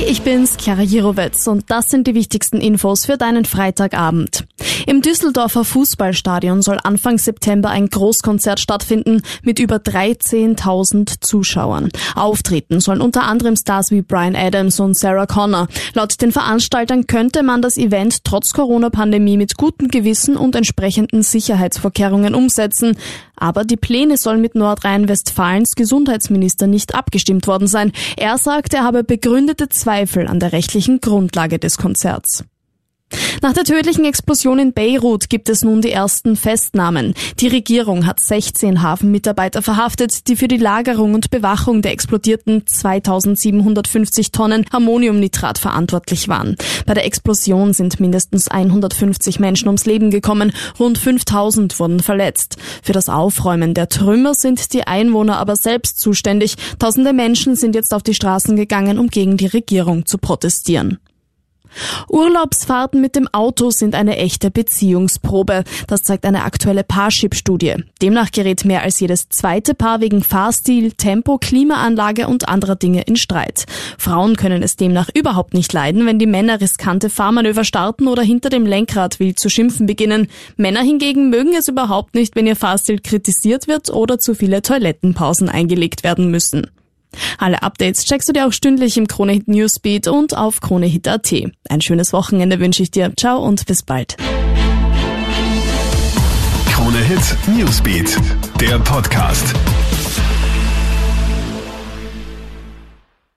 Hey, ich bin's, Chiara Jirovetz und das sind die wichtigsten Infos für deinen Freitagabend. Im Düsseldorfer Fußballstadion soll Anfang September ein Großkonzert stattfinden mit über 13.000 Zuschauern. Auftreten sollen unter anderem Stars wie Brian Adams und Sarah Connor. Laut den Veranstaltern könnte man das Event trotz Corona-Pandemie mit gutem Gewissen und entsprechenden Sicherheitsvorkehrungen umsetzen. Aber die Pläne sollen mit Nordrhein-Westfalens Gesundheitsminister nicht abgestimmt worden sein. Er sagt, er habe begründete Zweifel an der rechtlichen Grundlage des Konzerts. Nach der tödlichen Explosion in Beirut gibt es nun die ersten Festnahmen. Die Regierung hat 16 Hafenmitarbeiter verhaftet, die für die Lagerung und Bewachung der explodierten 2750 Tonnen Ammoniumnitrat verantwortlich waren. Bei der Explosion sind mindestens 150 Menschen ums Leben gekommen, rund 5000 wurden verletzt. Für das Aufräumen der Trümmer sind die Einwohner aber selbst zuständig. Tausende Menschen sind jetzt auf die Straßen gegangen, um gegen die Regierung zu protestieren. Urlaubsfahrten mit dem Auto sind eine echte Beziehungsprobe. Das zeigt eine aktuelle Parship-Studie. Demnach gerät mehr als jedes zweite Paar wegen Fahrstil, Tempo, Klimaanlage und anderer Dinge in Streit. Frauen können es demnach überhaupt nicht leiden, wenn die Männer riskante Fahrmanöver starten oder hinter dem Lenkrad wild zu schimpfen beginnen. Männer hingegen mögen es überhaupt nicht, wenn ihr Fahrstil kritisiert wird oder zu viele Toilettenpausen eingelegt werden müssen. Alle Updates checkst du dir auch stündlich im Kronehit Newsbeat und auf kronehit.at. Ein schönes Wochenende wünsche ich dir. Ciao und bis bald. Kronehit Newsbeat, der Podcast.